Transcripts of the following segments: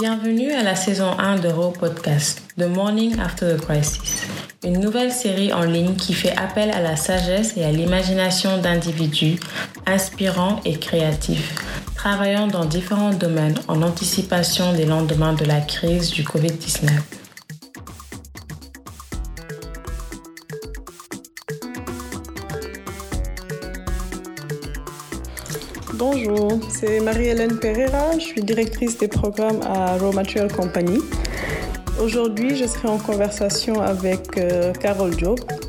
Bienvenue à la saison 1 de Raw Podcast, The Morning After the Crisis, une nouvelle série en ligne qui fait appel à la sagesse et à l'imagination d'individus inspirants et créatifs, travaillant dans différents domaines en anticipation des lendemains de la crise du Covid-19. Bonjour, c'est Marie-Hélène Pereira, je suis directrice des programmes à Raw Material Company. Aujourd'hui, je serai en conversation avec euh, Carole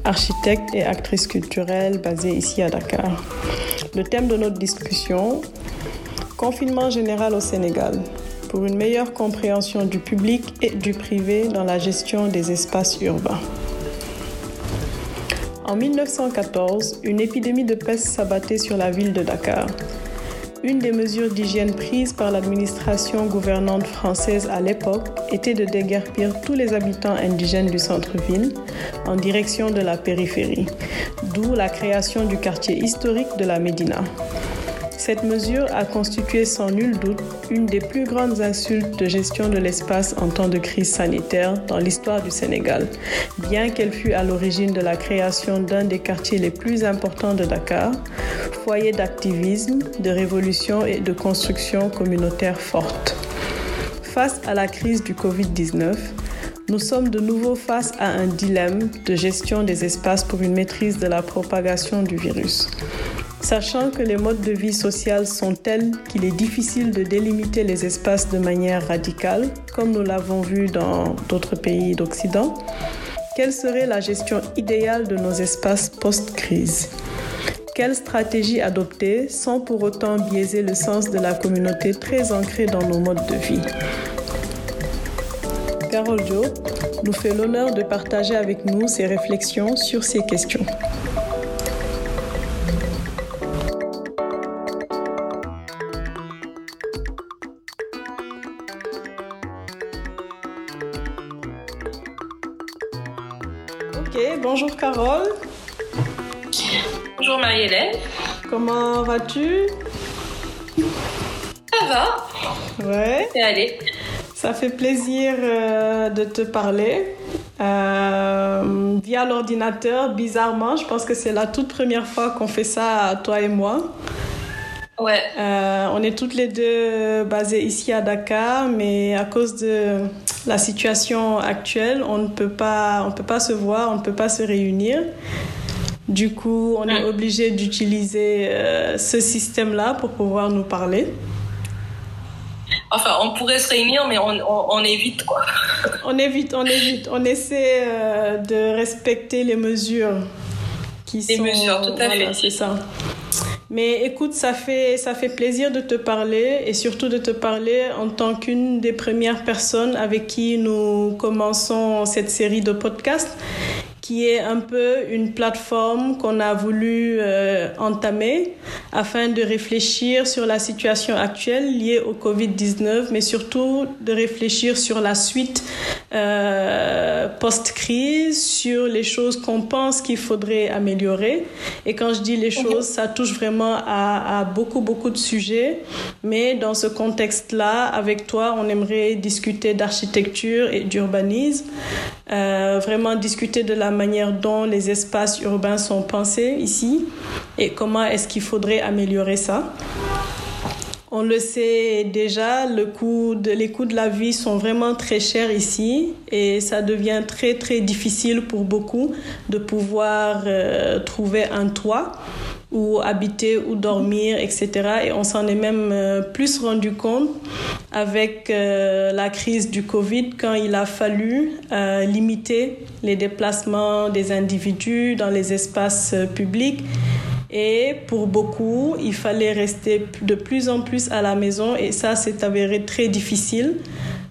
architecte et actrice culturelle basée ici à Dakar. Le thème de notre discussion, confinement général au Sénégal, pour une meilleure compréhension du public et du privé dans la gestion des espaces urbains. En 1914, une épidémie de peste s'abattait sur la ville de Dakar. Une des mesures d'hygiène prises par l'administration gouvernante française à l'époque était de déguerpir tous les habitants indigènes du centre-ville en direction de la périphérie, d'où la création du quartier historique de la Médina. Cette mesure a constitué sans nul doute une des plus grandes insultes de gestion de l'espace en temps de crise sanitaire dans l'histoire du Sénégal, bien qu'elle fût à l'origine de la création d'un des quartiers les plus importants de Dakar, foyer d'activisme, de révolution et de construction communautaire forte. Face à la crise du Covid-19, nous sommes de nouveau face à un dilemme de gestion des espaces pour une maîtrise de la propagation du virus. Sachant que les modes de vie sociaux sont tels qu'il est difficile de délimiter les espaces de manière radicale, comme nous l'avons vu dans d'autres pays d'Occident, quelle serait la gestion idéale de nos espaces post-crise? Quelle stratégie adopter sans pour autant biaiser le sens de la communauté très ancrée dans nos modes de vie? Carole Dio nous fait l'honneur de partager avec nous ses réflexions sur ces questions. Comment vas-tu? Ça va Ouais. C'est allé. Ça fait plaisir euh, de te parler euh, via l'ordinateur. Bizarrement, je pense que c'est la toute première fois qu'on fait ça, toi et moi. Ouais. Euh, on est toutes les deux basées ici à Dakar, mais à cause de la situation actuelle, on ne peut pas, on peut pas se voir, on ne peut pas se réunir. Du coup, on est obligé d'utiliser euh, ce système-là pour pouvoir nous parler. Enfin, on pourrait se réunir, mais on, on, on évite quoi. On évite, on évite, on essaie euh, de respecter les mesures qui Les sont. mesures, tout à voilà, fait. C'est ça. Mais écoute, ça fait, ça fait plaisir de te parler et surtout de te parler en tant qu'une des premières personnes avec qui nous commençons cette série de podcasts qui est un peu une plateforme qu'on a voulu euh, entamer afin de réfléchir sur la situation actuelle liée au Covid-19, mais surtout de réfléchir sur la suite euh, post-crise, sur les choses qu'on pense qu'il faudrait améliorer. Et quand je dis les choses, ça touche vraiment à, à beaucoup, beaucoup de sujets. Mais dans ce contexte-là, avec toi, on aimerait discuter d'architecture et d'urbanisme, euh, vraiment discuter de la manière dont les espaces urbains sont pensés ici et comment est-ce qu'il faudrait améliorer ça. On le sait déjà, les coûts de la vie sont vraiment très chers ici et ça devient très très difficile pour beaucoup de pouvoir euh, trouver un toit où habiter ou dormir, etc. Et on s'en est même euh, plus rendu compte avec euh, la crise du Covid quand il a fallu euh, limiter les déplacements des individus dans les espaces publics. Et pour beaucoup, il fallait rester de plus en plus à la maison et ça s'est avéré très difficile,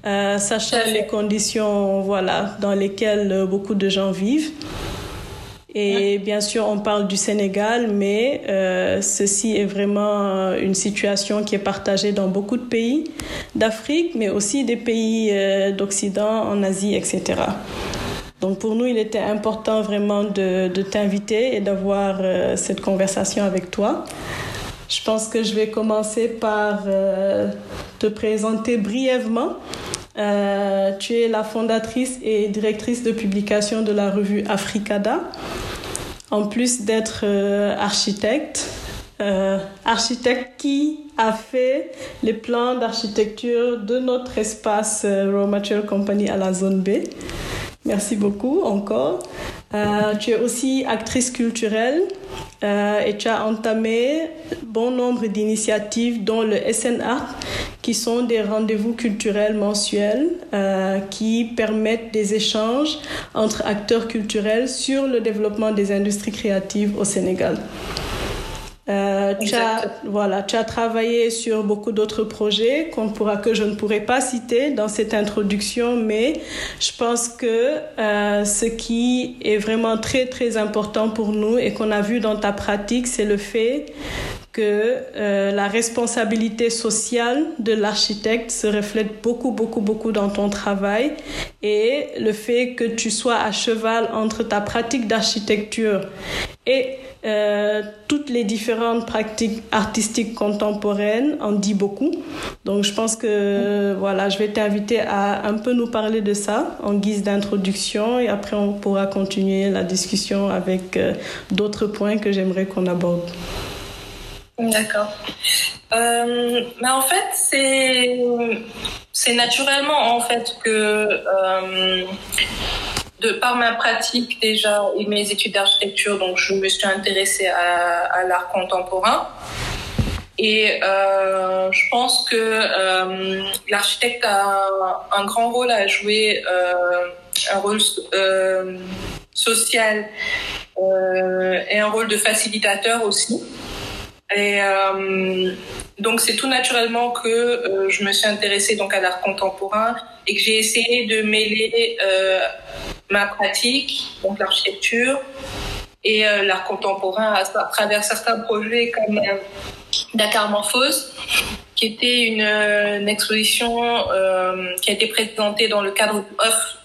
euh, sachant les conditions voilà, dans lesquelles beaucoup de gens vivent. Et bien sûr, on parle du Sénégal, mais euh, ceci est vraiment euh, une situation qui est partagée dans beaucoup de pays d'Afrique, mais aussi des pays euh, d'Occident, en Asie, etc. Donc pour nous, il était important vraiment de, de t'inviter et d'avoir euh, cette conversation avec toi. Je pense que je vais commencer par euh, te présenter brièvement. Euh, tu es la fondatrice et directrice de publication de la revue Africada. En plus d'être euh, architecte, architecte qui a fait les plans d'architecture de notre espace Raw Material Company à la zone B. Merci beaucoup encore. Euh, tu es aussi actrice culturelle euh, et tu as entamé bon nombre d'initiatives dont le SNA qui sont des rendez-vous culturels mensuels euh, qui permettent des échanges entre acteurs culturels sur le développement des industries créatives au Sénégal. Euh, tu, as, voilà, tu as travaillé sur beaucoup d'autres projets qu'on pourra, que je ne pourrai pas citer dans cette introduction, mais je pense que euh, ce qui est vraiment très très important pour nous et qu'on a vu dans ta pratique, c'est le fait que euh, la responsabilité sociale de l'architecte se reflète beaucoup, beaucoup, beaucoup dans ton travail et le fait que tu sois à cheval entre ta pratique d'architecture et euh, toutes les différentes pratiques artistiques contemporaines en dit beaucoup. Donc je pense que voilà, je vais t'inviter à un peu nous parler de ça en guise d'introduction et après on pourra continuer la discussion avec euh, d'autres points que j'aimerais qu'on aborde. D'accord. Euh, en fait, c'est naturellement en fait que euh, de par ma pratique déjà et mes études d'architecture, donc je me suis intéressée à, l'art contemporain. Et euh, je pense que l'architecte a un, grand rôle à jouer, un rôle social et un rôle de facilitateur aussi. Et euh, donc c'est tout naturellement que euh, je me suis intéressée donc à l'art contemporain et que j'ai essayé de mêler euh, ma pratique, donc l'architecture, et l'art contemporain à, travers certains projets comme Dakar Morphose, qui était une, une exposition qui a été présentée dans le cadre off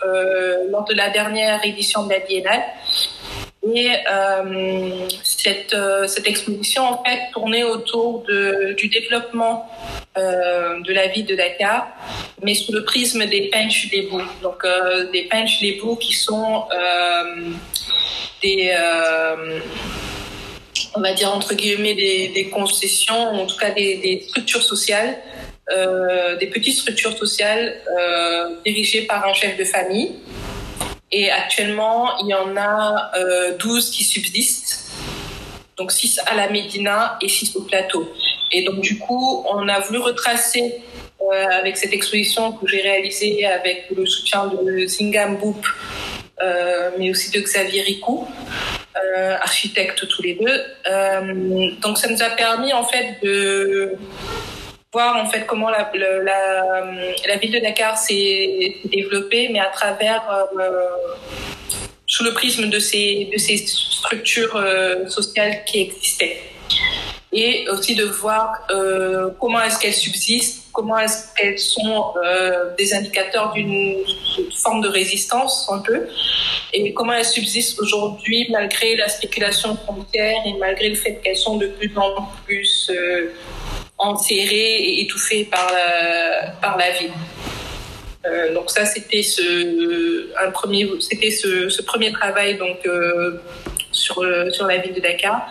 lors de la dernière édition de la Biennale. Et euh, cette, euh, cette exposition, en fait, tournait autour du développement euh, de la ville de Dakar, mais sous le prisme des penches des bouts. Donc, des penches des bouts qui sont des, on va dire, entre guillemets, des, concessions, en tout cas des structures sociales, des petites structures sociales dirigées par un chef de famille et actuellement, il y en a euh, 12 qui subsistent. Donc 6 à la Médina et 6 au plateau. Et donc du coup, on a voulu retracer euh, avec cette exposition que j'ai réalisée avec le soutien de Zingam Boop, euh, mais aussi de Xavier Ricou, euh, architectes tous les deux. Euh, donc ça nous a permis en fait de voir en fait comment la, la, la ville de Dakar s'est développée, mais à travers euh, sous le prisme de ces, de ces structures euh, sociales qui existaient. Et aussi de voir euh, comment est-ce qu'elles subsistent, comment est-ce qu'elles sont euh, des indicateurs d'une forme de résistance un peu, et comment elles subsistent aujourd'hui malgré la spéculation frontière et malgré le fait qu'elles sont de plus en plus enserré et étouffé par la, par la ville. Euh, donc ça c'était ce un premier c'était ce, ce, premier travail donc euh, sur le, sur la ville de Dakar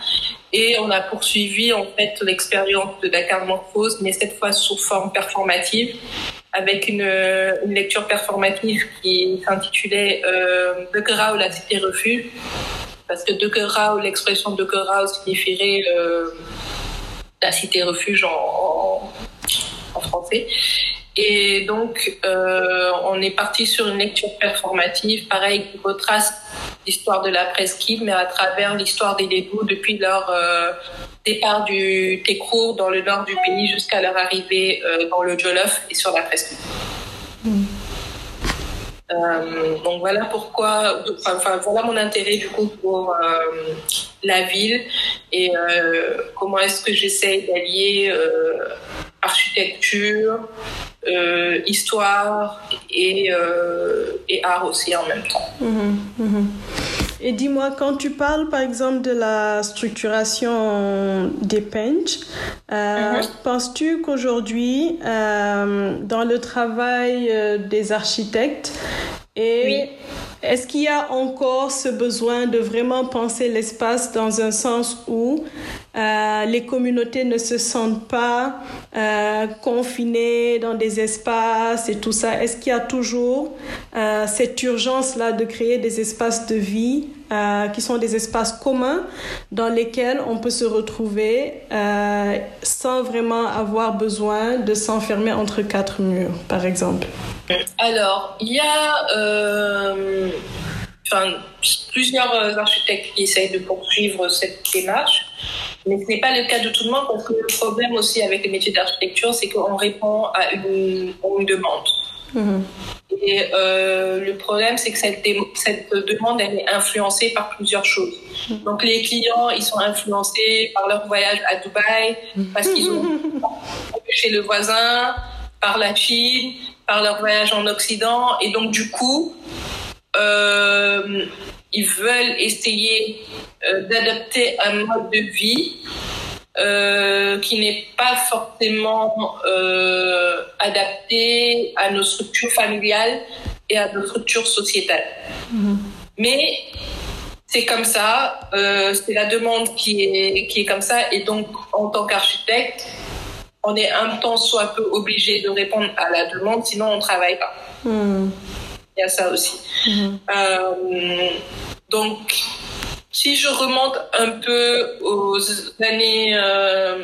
et on a poursuivi en fait l'expérience de Dakar Morphose mais cette fois sous forme performative avec une, une lecture performative qui s'intitulait euh, ou la cité refuge parce que Degerau l'expression Degerau signifierait euh, la cité refuge en, français. Et donc, euh, on est parti sur une lecture performative, pareil, qui retrace l'histoire de la presqu'île, mais à travers l'histoire des Lébous depuis leur euh, départ du Técourt dans le nord du pays jusqu'à leur arrivée euh, dans le Jolof et sur la presqu'île. Mmh. Euh, donc voilà pourquoi, enfin voilà mon intérêt du coup pour euh, la ville et euh, comment est-ce que j'essaye d'allier architecture, histoire et, et, art aussi en même temps. Mmh, mmh. Et dis-moi, quand tu parles par exemple de la structuration des benches, euh, mhm. penses-tu qu'aujourd'hui, euh, dans le travail euh, des architectes, et est-ce qu'il y a encore ce besoin de vraiment penser l'espace dans un sens où euh, les communautés ne se sentent pas euh, confinées dans des espaces et tout ça? Est-ce qu'il y a toujours euh, cette urgence-là de créer des espaces de vie qui sont des espaces communs dans lesquels on peut se retrouver sans vraiment avoir besoin de s'enfermer entre quatre murs, par exemple? Alors, il y a plusieurs architectes qui essayent de poursuivre cette démarche, mais ce n'est pas le cas de tout le monde parce que le problème aussi avec les métiers d'architecture, c'est qu'on répond à une, demande. Mm-hmm. Et euh, le problème, c'est que cette, cette, demande, elle est influencée par plusieurs choses. Mm-hmm. Donc les clients, ils sont influencés par leur voyage à Dubaï, parce qu'ils ont chez le voisin, par la Chine, par leur voyage en Occident. Et donc, du coup, euh, ils veulent essayer euh, d'adapter un mode de vie euh, qui n'est pas forcément adapté à nos structures familiales et à nos structures sociétales. Mm-hmm. Mais c'est comme ça, c'est la demande qui est, qui est comme ça. Et donc, en tant qu'architecte, on est un temps soit peu obligé de répondre à la demande, sinon on ne travaille pas. Hmm. Il y a ça aussi. Hmm. Euh, donc, si je remonte un peu aux années euh,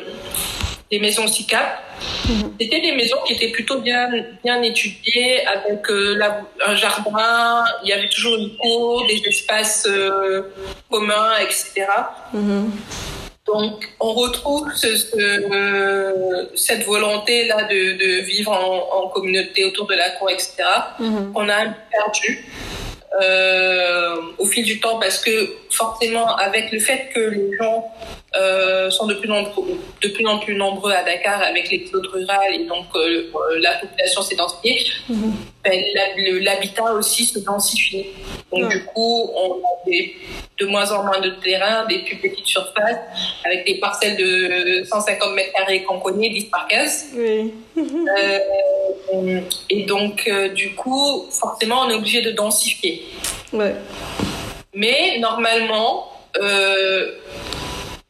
des maisons SICAP, hmm. c'était des maisons qui étaient plutôt bien, bien étudiées, avec euh, un jardin, il y avait toujours une cour, des espaces communs, etc. Donc, on retrouve cette volonté-là de, vivre en, communauté autour de la cour, etc., mhm. qu'on a perdu euh, au fil du temps parce que forcément, avec le fait que les gens euh, sont de plus, de plus en plus nombreux à Dakar avec l'exode rural et donc euh, la population s'est densifiée, mhm. Ben, l'habitat aussi se densifie. Donc du coup, on a de moins en moins de terrain, des plus petites surfaces, avec des parcelles de 150 mètres carrés qu'on connaît, 10 par 15. Euh, et donc, du coup, forcément, on est obligé de densifier. Mais normalement,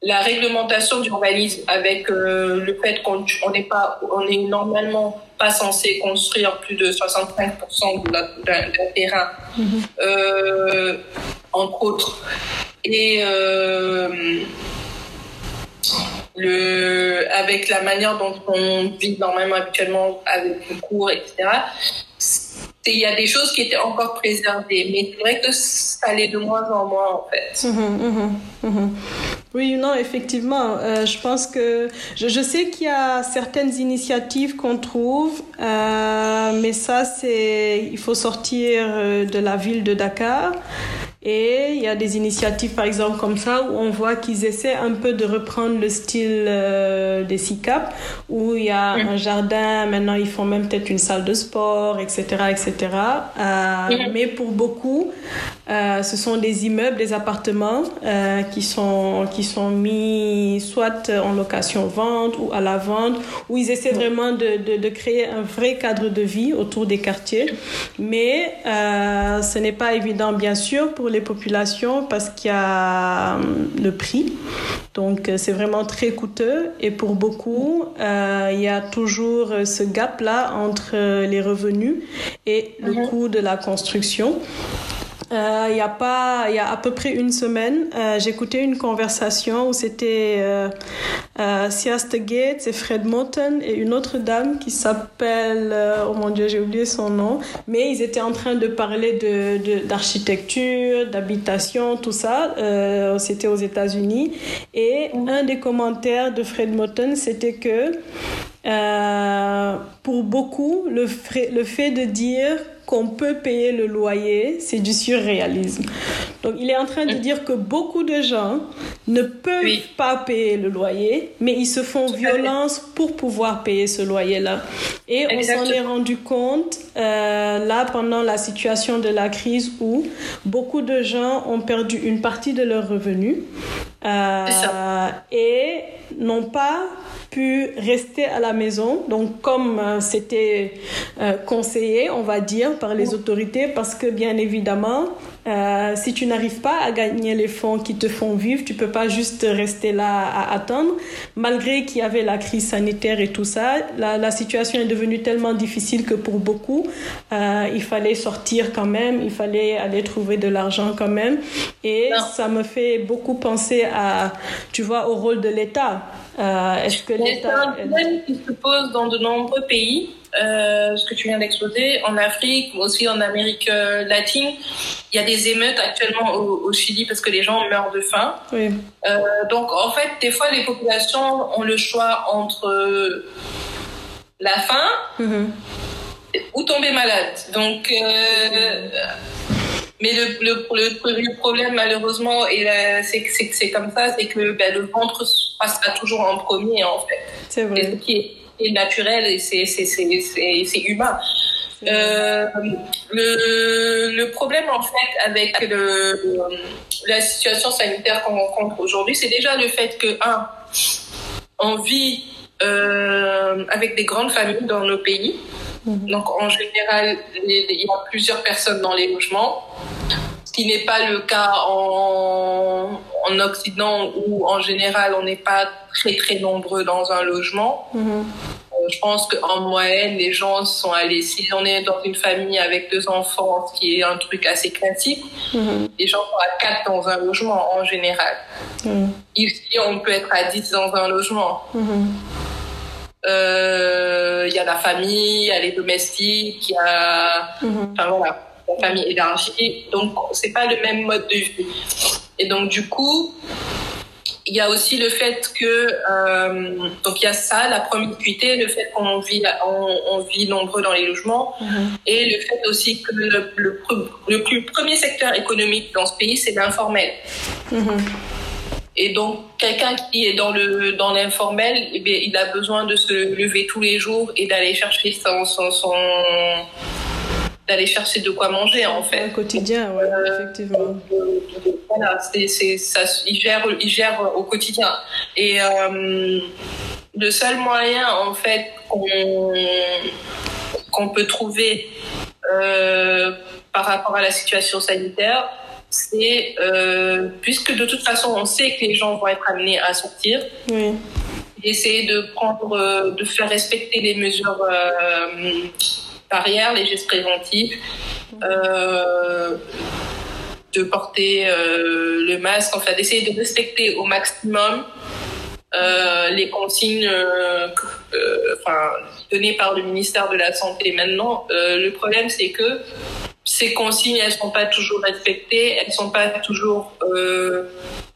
la réglementation d'urbanisme avec euh, le fait qu'on n'est pas, on est normalement pas censé construire plus de 65% d'un terrain, mm-hmm. euh, entre autres, et euh, le, avec la manière dont on vit normalement habituellement avec le cours, etc il y a des choses qui étaient encore préservées, mais c'est vrai que ça allait de moins en moins en fait. Mhm, mhm, mhm. Oui, non, effectivement. Euh, je pense que je, je sais qu'il y a certaines initiatives qu'on trouve, euh, mais ça, c'est il faut sortir euh, de la ville de Dakar. Et il y a des initiatives, par exemple, comme ça, où on voit qu'ils essaient un peu de reprendre le style euh, des SICAP, où il y a un jardin, maintenant ils font même peut-être une salle de sport, etc. etc. Euh, mais pour beaucoup, euh, ce sont des immeubles, des appartements euh, qui, sont, qui sont mis soit en location-vente ou à la vente, où ils essaient vraiment de, de, de, créer un vrai cadre de vie autour des quartiers. Mais ce n'est pas évident, bien sûr, pour les populations parce qu'il y a le prix. Donc, c'est vraiment très coûteux. Et pour beaucoup, il y a toujours ce gap-là entre les revenus et le mhm. coût de la construction. Euh, il y a pas, il y a à peu près une semaine, euh, j'écoutais une conversation où c'était euh, euh, Gates et Fred Moten et une autre dame qui s'appelle, oh mon dieu, j'ai oublié son nom, mais ils étaient en train de parler de d'architecture, d'habitation, tout ça. C'était aux États-Unis et un des commentaires de Fred Moten, c'était que pour beaucoup, le fait de dire qu'on peut payer le loyer, c'est du surréalisme. Donc il est en train de dire que beaucoup de gens ne peuvent pas payer le loyer, mais ils se font violence pour pouvoir payer ce loyer-là. Et on s'en est rendu compte euh, là pendant la situation de la crise où beaucoup de gens ont perdu une partie de leurs revenus euh, et n'ont pas pu rester à la maison, donc comme euh, c'était euh, conseillé, on va dire, par les autorités, parce que bien évidemment, euh, si tu n'arrives pas à gagner les fonds qui te font vivre, tu peux pas juste rester là à attendre. Malgré qu'il y avait la crise sanitaire et tout ça, la, la situation est devenue tellement difficile que pour beaucoup, euh, il fallait sortir quand même, il fallait aller trouver de l'argent quand même. Et ça me fait beaucoup penser à, tu vois, au rôle de l'État. Euh, Est-ce que l'État... Problème qui se pose dans de nombreux pays. Euh, ce que tu viens d'exposer, en Afrique, aussi en Amérique euh, latine. Il y a des émeutes actuellement au, au Chili parce que les gens meurent de faim. Oui. Euh, donc, en fait, des fois, les populations ont le choix entre la faim mm-hmm. ou tomber malade. Donc, euh, mais le, le, le, problème, malheureusement, c'est que c'est comme ça, c'est que ben, le ventre passe pas toujours en premier, en fait. C'est vrai. C'est naturel et c'est humain. Euh, le, le, problème en fait avec le, la situation sanitaire qu'on rencontre aujourd'hui, c'est déjà le fait que un, on vit euh, avec des grandes familles dans nos pays. Mhm. Donc en général, il y a plusieurs personnes dans les logements, ce qui n'est pas le cas en, en Occident où en général on n'est pas très très nombreux dans un logement. Mhm. Euh, je pense qu'en moyenne, les gens sont allés. Si on est dans une famille avec deux enfants, ce qui est un truc assez classique, mhm. les gens sont à quatre dans un logement en général. Mhm. Ici, on peut être à dix dans un logement. Euh, il y a la famille, il y a les domestiques, il y a, enfin voilà, la famille élargie. Donc, c'est pas le même mode de vie. Et donc, du coup, il y a aussi le fait que euh, donc il y a ça, la promiscuité, le fait qu'on vit on, vit nombreux dans les logements, mhm. et le fait aussi que le, le, plus premier secteur économique dans ce pays c'est l'informel. Mhm. Et donc quelqu'un qui est dans le dans l'informel, eh il a besoin de se lever tous les jours et d'aller chercher son, son, son d'aller chercher de quoi manger en fait. Au quotidien, ouais, euh, effectivement. voilà, c'est, c'est, ça, il gère, il gère au quotidien. Et euh, le seul moyen en fait qu'on, qu'on peut trouver euh, par rapport à la situation sanitaire, c'est puisque de toute façon on sait que les gens vont être amenés à sortir. Oui. Essayer de prendre, de faire respecter les mesures barrières, les gestes préventifs, euh, de porter euh, le masque, enfin d'essayer de respecter au maximum euh, les consignes enfin, données par le ministère de la Santé maintenant. le problème, c'est que ces consignes, elles sont pas toujours respectées, elles sont pas toujours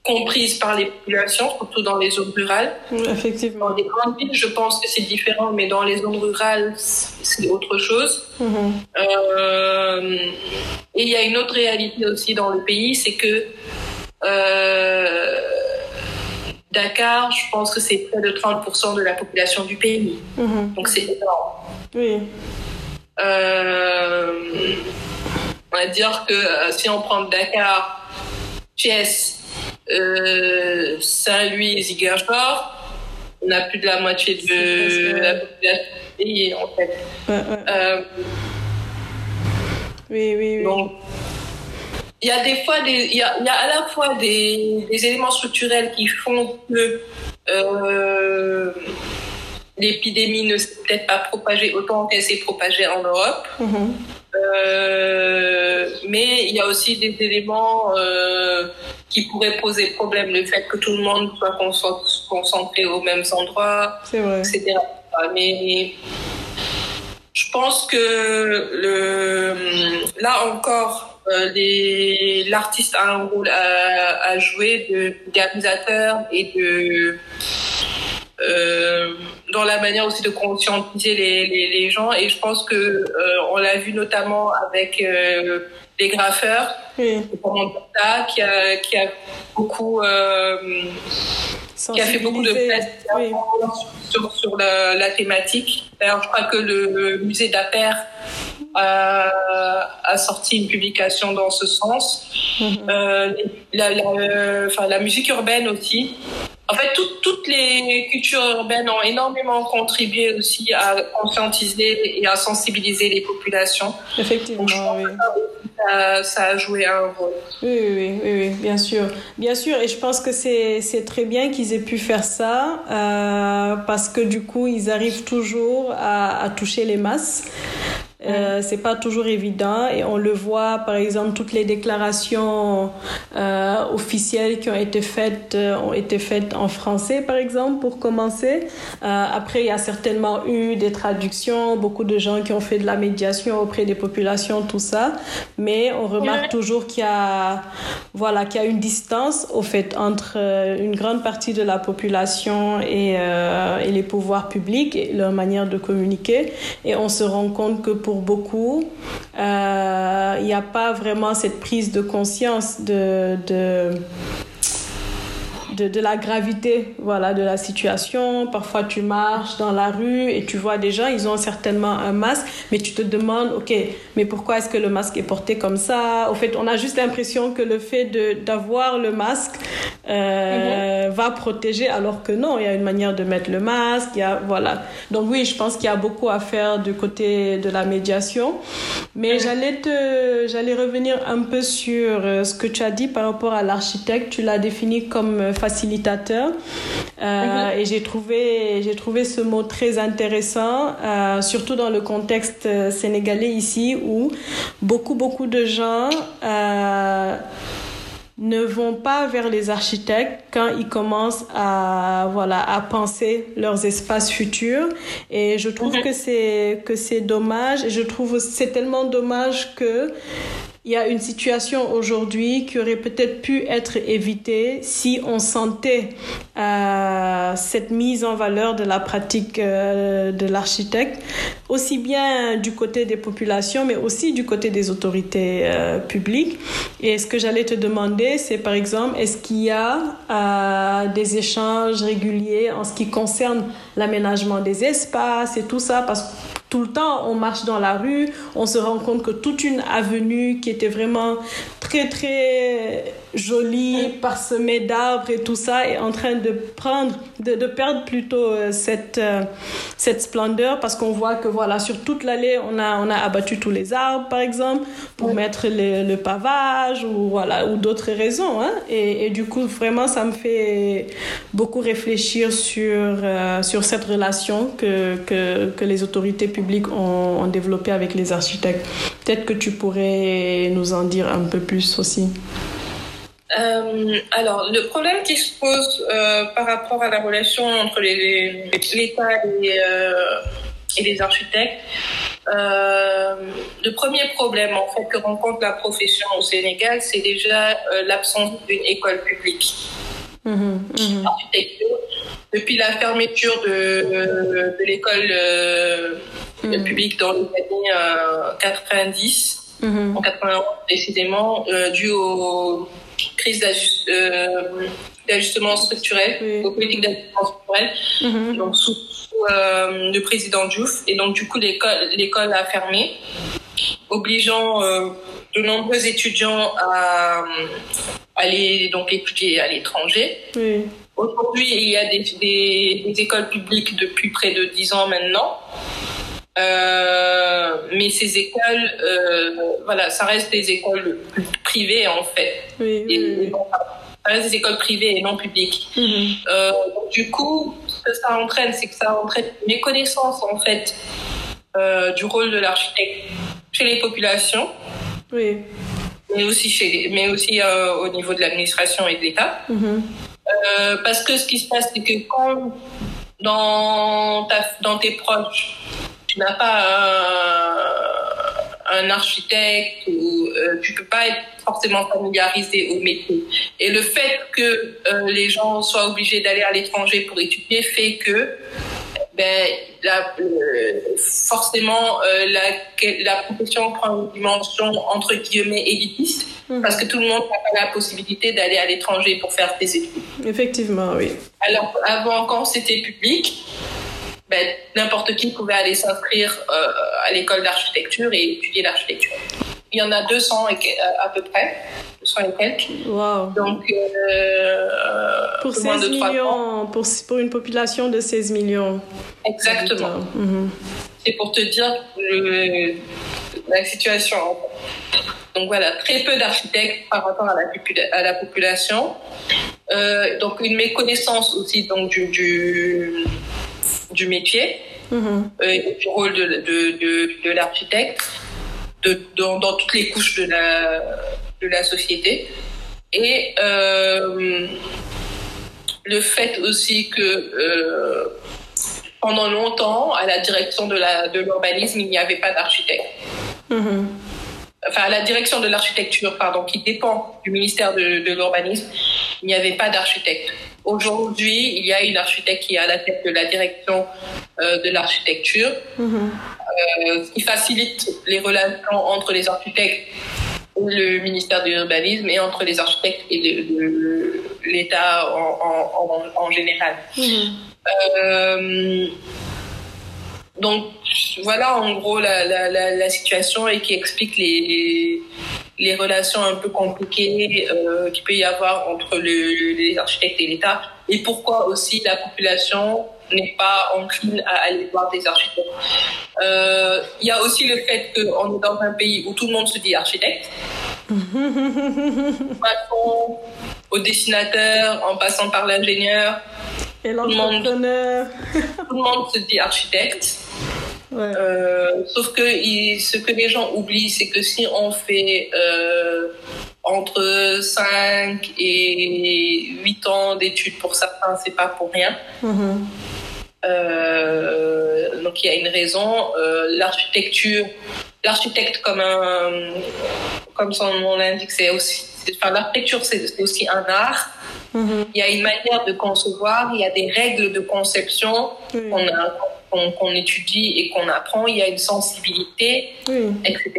comprises par les populations, surtout dans les zones rurales. Effectivement. Dans les grandes villes, je pense que c'est différent, mais dans les zones rurales, c'est autre chose. Mm-hmm. Euh, et il y a une autre réalité aussi dans le pays, c'est que euh, Dakar, je pense que c'est près de 30% de la population du pays. Mm-hmm. Donc c'est énorme. Oui. Euh, on va dire que si on prend Dakar, Thiès, euh, Saint-Louis, Ziguinchor, on a plus de la moitié de la population pays en fait. Euh, oui, oui, oui. Donc, il y a des fois des, il y a, il y a à la fois des, des, éléments structurels qui font que euh, l'épidémie ne s'est peut-être pas propagée autant qu'elle s'est propagée en Europe. Mm-hmm. Euh, mais il y a aussi des éléments euh, qui pourraient poser problème. Le fait que tout le monde soit concentré aux mêmes endroits, etc. Mais je pense que le, là encore, euh, l'artiste a un rôle à, à jouer d'organisateur et de, euh, dans la manière aussi de conscientiser les, les, les gens. Et je pense que euh, on l'a vu notamment avec euh, les graffeurs, Oui. qui a, qui a beaucoup, euh, qui a fait beaucoup de sur, sur la, la thématique. D'ailleurs, je crois que le musée d'Aper a, a sorti une publication dans ce sens. Mhm. Euh, la, la, euh, la musique urbaine aussi. En fait, toutes toutes les cultures urbaines ont énormément contribué aussi à conscientiser et à sensibiliser les populations. Effectivement. Ça, ça a joué un rôle. Oui, oui, oui, bien sûr. Bien sûr, et je pense que c'est c'est très bien qu'ils aient pu faire ça euh, parce que du coup, ils arrivent toujours à, à toucher les masses. Euh, c'est pas toujours évident et on le voit par exemple toutes les déclarations euh, officielles qui ont été faites euh, ont été faites en français par exemple pour commencer. Euh, après il y a certainement eu des traductions beaucoup de gens qui ont fait de la médiation auprès des populations tout ça. Mais on remarque toujours qu'il y a voilà qu'il y a une distance au fait entre une grande partie de la population et, et les pouvoirs publics et leur manière de communiquer. Et on se rend compte que pour beaucoup. Euh, il n'y a pas vraiment cette prise de conscience de, de de, de la gravité voilà de la situation. Parfois tu marches dans la rue et tu vois des gens ils ont certainement un masque mais tu te demandes ok mais pourquoi est-ce que le masque est porté comme ça? Au fait on a juste l'impression que le fait de d'avoir le masque euh, va protéger alors que non il y a une manière de mettre le masque il y a voilà. Donc oui je pense qu'il y a beaucoup à faire du côté de la médiation. Mais j'allais te j'allais revenir un peu sur euh, ce que tu as dit par rapport à l'architecte. Tu l'as défini comme euh, facilitateur. Euh, et j'ai trouvé j'ai trouvé ce mot très intéressant euh, surtout dans le contexte euh, sénégalais ici où beaucoup beaucoup de gens euh, ne vont pas vers les architectes quand ils commencent à voilà à penser leurs espaces futurs. Et je trouve Mhm. que c'est que c'est dommage. Et je trouve c'est tellement dommage que il y a une situation aujourd'hui qui aurait peut-être pu être évitée si on sentait euh, cette mise en valeur de la pratique euh, de l'architecte, aussi bien du côté des populations, mais aussi du côté des autorités euh, publiques. Et ce que j'allais te demander, c'est par exemple, est-ce qu'il y a des échanges réguliers en ce qui concerne l'aménagement des espaces et tout ça, parce que tout le temps, on marche dans la rue, on se rend compte que toute une avenue qui était vraiment très très jolie, parsemée d'arbres et tout ça est en train de prendre, de, de perdre plutôt euh, cette, euh, cette splendeur parce qu'on voit que voilà, sur toute l'allée, on a, on a abattu tous les arbres par exemple pour mettre le, le pavage ou voilà, ou d'autres raisons. Hein. Et, et du coup, vraiment, ça me fait beaucoup réfléchir sur, euh, sur cette relation que, que, que les autorités publiques ont, ont développée avec les architectes. Peut-être que tu pourrais nous en dire un peu plus aussi. Euh, alors, le problème qui se pose euh, par rapport à la relation entre l'État et, euh, et les architectes, le premier problème en fait que rencontre la profession au Sénégal, c'est déjà l'absence d'une école publique Mhm, mhm. Depuis la fermeture de, de l'école euh, Mhm. publique dans les années euh, 90, Mhm. en 91 précisément, euh, dû aux crises euh, d'ajustement structurel, Oui. aux politiques d'ajustement structurel, donc sous, euh, le président Diouf. Et donc, du coup, l'école a fermé, obligeant euh, de nombreux étudiants à euh, aller donc étudier à l'étranger. Oui. Aujourd'hui, il y a des, des, des écoles publiques depuis près de 10 ans maintenant. Euh, mais ces écoles, euh, voilà, ça reste des écoles privées en fait. Oui, oui, Et, oui. ça reste des écoles privées et non publiques. Euh, donc, du coup, ce que ça entraîne, c'est que ça entraîne une méconnaissance en fait du rôle de l'architecte chez les populations, Oui. mais aussi chez, les- mais aussi euh, au niveau de l'administration et de l'État. Mhm. Euh, parce que ce qui se passe, c'est que quand dans, ta, dans tes proches, tu n'as pas un, un architecte ou euh, tu peux pas être forcément familiarisé au métier. Et le fait que euh, les gens soient obligés d'aller à l'étranger pour étudier fait que ben, forcément, la, la profession prend une dimension entre guillemets élitiste mhm. parce que tout le monde n'a pas la possibilité d'aller à l'étranger pour faire des études. Effectivement, oui. Alors, avant, quand c'était public, ben, n'importe qui pouvait aller s'inscrire à l'école d'architecture et étudier l'architecture. Il y en a 200 à peu près et quelques. Donc, euh, pour 16 millions, pour, pour, une population de 16 millions. Exactement. Mhm. C'est pour te dire la situation. Donc voilà, très peu d'architectes par rapport à la, à la population. Euh, donc une méconnaissance aussi donc, du, du, du métier mhm. euh, et du rôle de, de, de, l'architecte dans, dans, toutes les couches de la, de la société. Et euh, le fait aussi que euh, pendant longtemps, à la direction de l'urbanisme, il n'y avait pas d'architecte. Mm-hmm. Enfin, à la direction de l'architecture, pardon, qui dépend du ministère de, l'urbanisme, il n'y avait pas d'architecte. Aujourd'hui, il y a une architecte qui est à la tête de la direction euh, de l'architecture, mm-hmm. qui facilite les relations entre les architectes le ministère de l'urbanisme et entre les architectes et l'État en, général. Euh, donc voilà en gros la, situation et qui explique les, les, relations un peu compliquées euh, qu'il peut y avoir entre les architectes et l'État et pourquoi aussi la population n'est pas encline à aller voir des architectes. Euh, il y a aussi le fait qu'on est dans un pays où tout le monde se dit architecte. Passons au dessinateur, en passant par l'ingénieur. Et l'entrepreneur. Tout, le monde se dit architecte. Euh, sauf que ce que les gens oublient, c'est que si on fait euh, entre 5 et 8 ans d'études pour certains, c'est pas pour rien. Mm-hmm. Euh, donc il y a une raison. Euh, l'architecture, l'architecte comme un, comme son nom l'indique, c'est aussi, enfin l'architecture c'est aussi un art. Mm-hmm. Il y a une manière de concevoir, il y a des règles de conception qu'on étudie et qu'on apprend. Il y a une sensibilité, etc.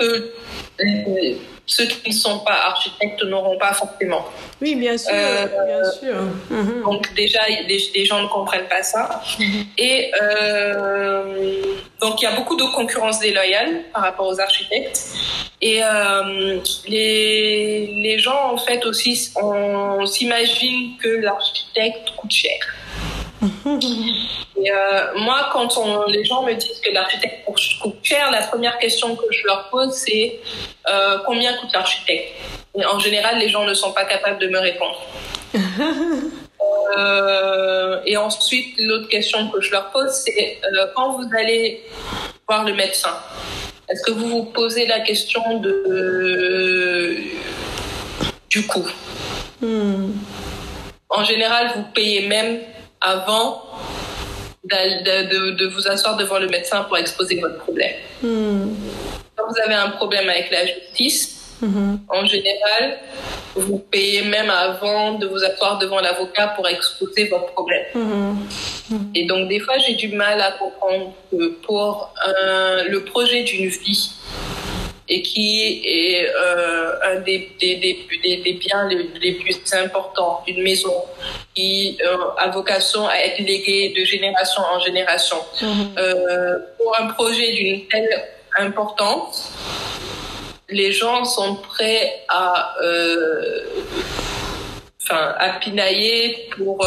Que euh, ceux qui ne sont pas architectes n'auront pas forcément. Oui, bien sûr, euh, bien sûr. Mhm. Donc déjà, les, gens ne comprennent pas ça. Mhm. Et euh, donc il y a beaucoup de concurrence déloyale par rapport aux architectes. Et euh, les, les gens, en fait, aussi, on s'imagine que l'architecte coûte cher. Et euh, moi, quand on, les gens me disent que l'architecte coûte cher, la première question que je leur pose, c'est euh, combien coûte l'architecte? En général, les gens ne sont pas capables de me répondre. Euh, et ensuite, l'autre question que je leur pose, c'est quand vous allez voir le médecin, est-ce que vous vous posez la question de, du coût? Hmm. En général, vous payez même avant de, de, vous asseoir devant le médecin pour exposer votre problème. Hmm. Quand vous avez un problème avec la justice, hmm. en général, vous payez même avant de vous asseoir devant l'avocat pour exposer votre problème. Hmm. Et donc, des fois, j'ai du mal à comprendre que pour le projet d'une vie, et qui est euh, un des, des, des, des, biens les, plus importants d'une maison, qui euh, a vocation à être légué de génération en génération. Mhm. Euh, pour un projet d'une telle importance, les gens sont prêts à, à pinailler pour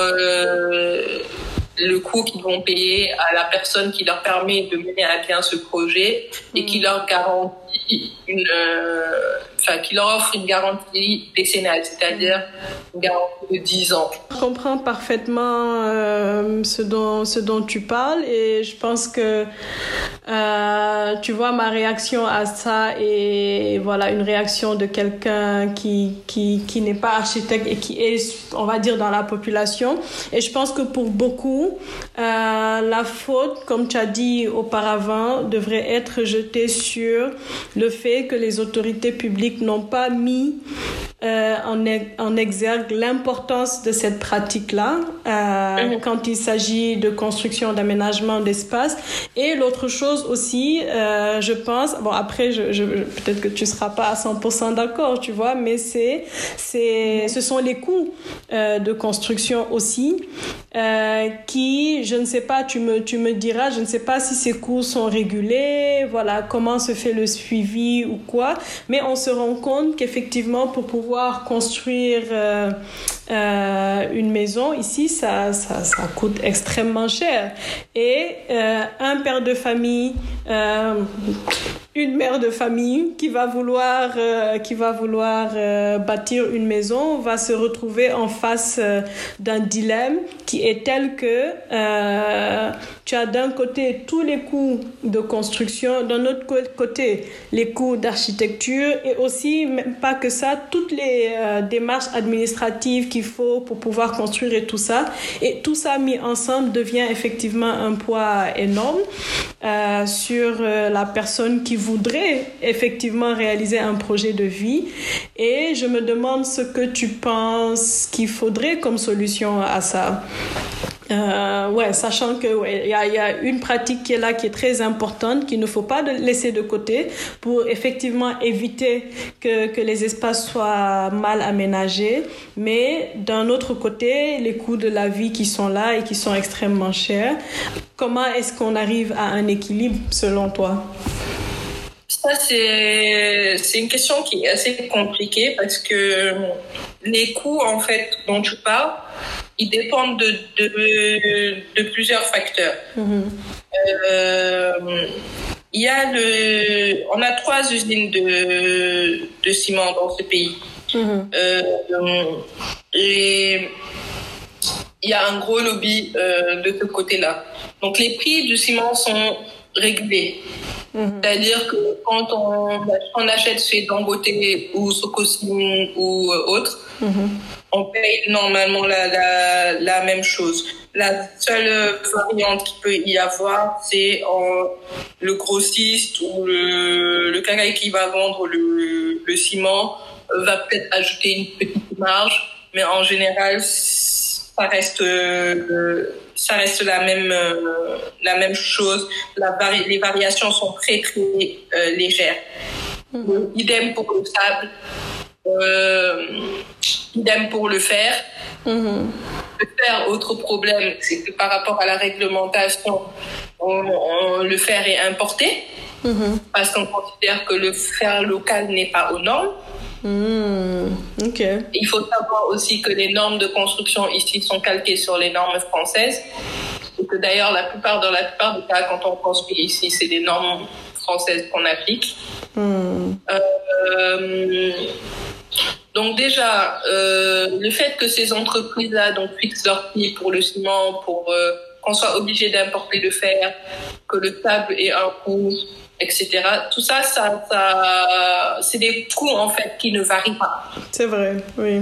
le coût qu'ils vont payer à la personne qui leur permet de mener à bien ce projet et qui mm. leur garantit une, euh, enfin, qui leur offre une garantie décennale, c'est-à-dire une garantie de 10 ans. Je comprends parfaitement euh, ce, dont, ce dont tu parles et je pense que euh, tu vois ma réaction à ça et voilà une réaction de quelqu'un qui, qui, qui n'est pas architecte et qui est, on va dire, dans la population. Et je pense que pour beaucoup, euh, la faute, comme tu as dit auparavant, devrait être jetée sur le fait que les autorités publiques n'ont pas mis euh, en, en, exergue l'importance de cette pratique-là euh, mhm. quand il s'agit de construction, d'aménagement d'espace. Et l'autre chose aussi, euh, je pense, bon après, je, je peut-être que tu seras pas à 100% d'accord, tu vois, mais c'est, c'est, ce sont les coûts euh, de construction aussi euh, qui, je ne sais pas, tu me, tu me diras, je ne sais pas si ces coûts sont régulés, voilà, comment se fait le suivi ou quoi, mais on se rend compte qu'effectivement, pour pouvoir construire euh, une maison, ici, ça, ça, ça, coûte extrêmement cher. Et euh, un père de famille, euh, une mère de famille qui va vouloir, qui va vouloir bâtir une maison va se retrouver en face d'un dilemme qui est tel que tu as d'un côté tous les coûts de construction, d'un autre côté les coûts d'architecture et aussi, même pas que ça, toutes les démarches administratives qu'il faut pour pouvoir construire et tout ça. Et tout ça mis ensemble devient effectivement un poids énorme euh, sur euh, la personne qui voudrait effectivement réaliser un projet de vie. Et je me demande ce que tu penses qu'il faudrait comme solution à ça. Euh, ouais, sachant que il y, a, y, a, une pratique qui est là qui est très importante qu'il ne faut pas laisser de côté pour effectivement éviter que, que les espaces soient mal aménagés, mais d'un autre côté, les coûts de la vie qui sont là et qui sont extrêmement chers. Comment est-ce qu'on arrive à un équilibre selon toi? Ça, c'est, c'est une question qui est assez compliquée parce que les coûts, en fait, dont tu parles, ils dépendent de, de, de plusieurs facteurs. Mm-hmm. Euh, il y a le, on a trois usines de, de ciment dans ce pays. Euh, et il y a un gros lobby euh, de ce côté-là. Donc les prix du ciment sont régulés. Mm-hmm. C'est-à-dire que quand on, on achète chez Dangote ou Socosim ou autre, on paye normalement la, la, la, même chose. La seule variante qu'il peut y avoir, c'est le grossiste ou le, le qui va vendre le, le ciment va peut-être ajouter une petite marge, mais en général, ça reste, ça reste la même, la même chose. La les variations sont très, très euh, légères. Idem pour le sable. Euh, idem pour le fer. Mm-hmm. Le fer, autre problème, c'est que par rapport à la réglementation, le fer est importé mm-hmm. parce qu'on considère que le fer local n'est pas aux normes. Mm, Il faut savoir aussi que les normes de construction ici sont calquées sur les normes françaises. Et que d'ailleurs, la plupart, dans la plupart des cas, quand on construit ici, c'est des normes françaises qu'on applique. Mm. Euh, donc déjà, euh, le fait que ces entreprises-là donc fixent leur prix pour le ciment, pour euh, qu'on soit obligé d'importer le fer, que le sable ait un coût, etc. Tout ça, ça, ça c'est des coûts en fait qui ne varient pas. C'est vrai, oui.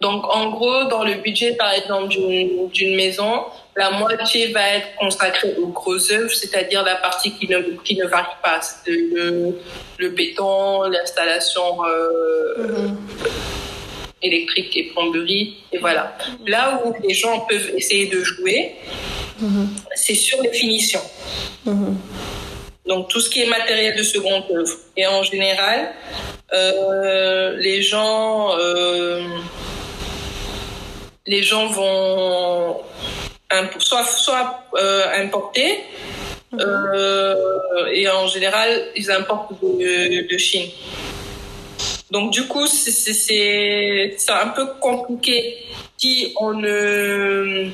Donc en gros, dans le budget par exemple d'une maison, la moitié va être consacrée aux gros œuvres, c'est-à-dire la partie qui ne, qui ne varie pas, le, le béton, l'installation euh, mm-hmm. électrique et plomberie, et voilà. Là où les gens peuvent essayer de jouer, mm-hmm. c'est sur les finitions. Mm-hmm. Donc tout ce qui est matériel de seconde œuvre. Et en général, euh, les gens, euh, les gens vont soit, soit euh, importés, mhm. et en général, ils importent de, de Chine. Donc du coup, c'est un peu compliqué si on ne,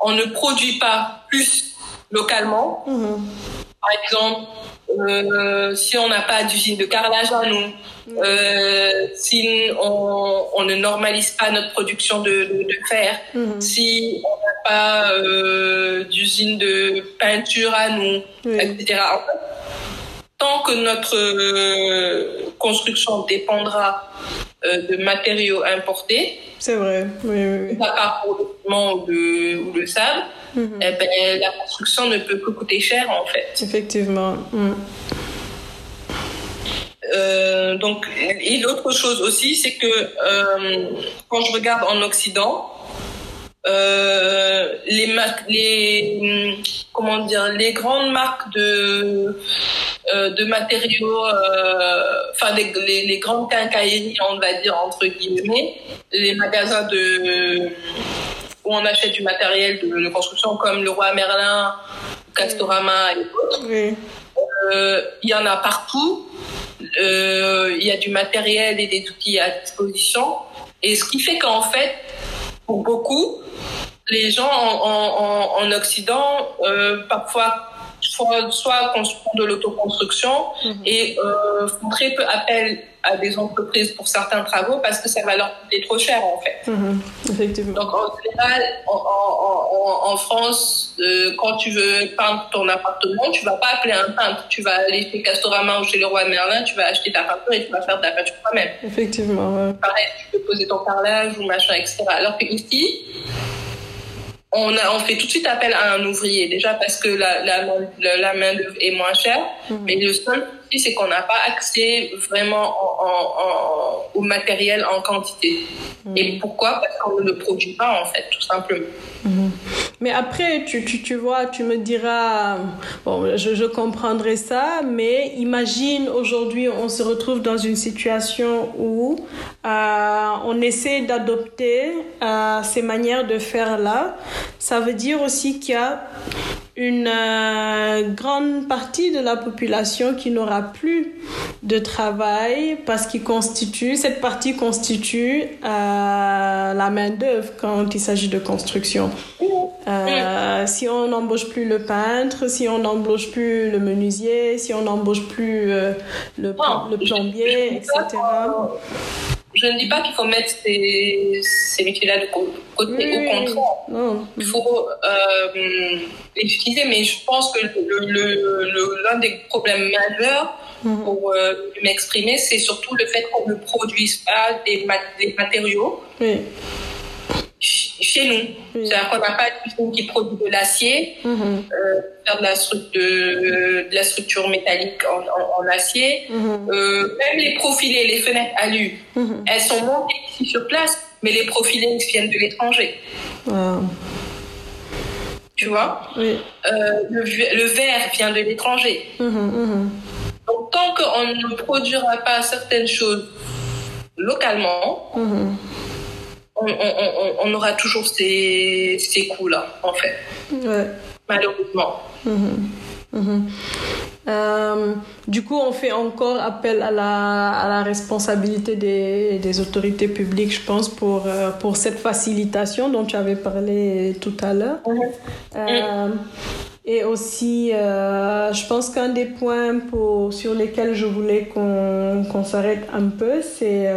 on ne produit pas plus localement. Mhm. Par exemple, euh, si on n'a pas d'usine de carrelage à nous, euh, si on, on, ne normalise pas notre production de, de, de fer, mhm. si on n'a pas euh, d'usine de peinture à nous, etc. Tant que notre construction dépendra de matériaux importés, c'est vrai, oui, oui, oui. Pas part pour le ciment ou le, ou le sable, mhm. eh ben, la construction ne peut que coûter cher en fait. Effectivement. Mm. Euh, donc, et l'autre chose aussi, c'est que euh, quand je regarde en Occident, euh, les marques, les comment dire, les grandes marques de euh, de matériaux, enfin les, les, les, grandes quincailleries, on va dire entre guillemets, les magasins de où on achète du matériel de, de construction comme le Roi Merlin, Castorama et autres. Oui. Euh, il y en a partout. Euh, il y a du matériel et des outils à disposition. Et ce qui fait qu'en fait, pour beaucoup, les gens en, en, en Occident, euh, parfois, soit, soit de l'autoconstruction mhm. et font très peu appel à des entreprises pour certains travaux parce que ça va leur coûter trop cher en fait. Mhm. Effectivement. Donc en général, en, en, en France, euh, quand tu veux peindre ton appartement, tu vas pas appeler un peintre. Tu vas aller chez Castorama ou chez le roi Merlin, tu vas acheter ta peinture et tu vas faire de la peinture toi-même. Effectivement. Ouais. Pareil, tu peux poser ton carrelage ou machin, etc. Alors que ici, on, a, on fait tout de suite appel à un ouvrier, déjà parce que la, la, la main-d'œuvre est moins chère, mmh. mais le seul souci, c'est qu'on n'a pas accès vraiment en, en, en, au matériel en quantité. Mmh. Et pourquoi? Parce qu'on ne le produit pas, en fait, tout simplement. Mmh. Mais après, tu, tu, tu, vois, tu me diras, bon, je, je comprendrai ça, mais imagine aujourd'hui, on se retrouve dans une situation où euh, on essaie d'adopter euh, ces manières de faire là. Ça veut dire aussi qu'il y a une euh, grande partie de la population qui n'aura plus de travail parce qu'il constitue, cette partie constitue euh, la main-d'œuvre quand il s'agit de construction. Euh, si on n'embauche plus le peintre, si on n'embauche plus le menuisier, si on n'embauche plus le, le plombier, etc je ne dis pas qu'il faut mettre ces, ces métiers-là de côté. Oui, au contraire, non. il faut euh, les utiliser. Mais je pense que l'un le, le, des problèmes majeurs mm-hmm. pour euh, m'exprimer, c'est surtout le fait qu'on ne produise pas des, mat des matériaux. Oui chez nous. Oui. C'est-à-dire qu'on n'a pas d'usine qui produit de l'acier, -hmm. euh, faire de la, de, de la structure métallique en, en, en acier. -hmm. euh, même les profilés, les fenêtres alu, -hmm. elles sont montées ici sur place, mais les profilés viennent de l'étranger. Wow. Tu vois? Oui. euh, le, le, verre vient de l'étranger. Donc tant qu'on ne produira pas certaines choses localement, on, on, on, aura toujours ces, ces coups-là, en fait. Ouais. Malheureusement. Mmh. Mmh. Euh, du coup, on fait encore appel à la, à la responsabilité des, des, autorités publiques, je pense, pour, euh, pour cette facilitation dont tu avais parlé tout à l'heure. Mmh. Euh, et aussi, euh, je pense qu'un des points pour, sur lesquels je voulais qu'on qu s'arrête un peu, c'est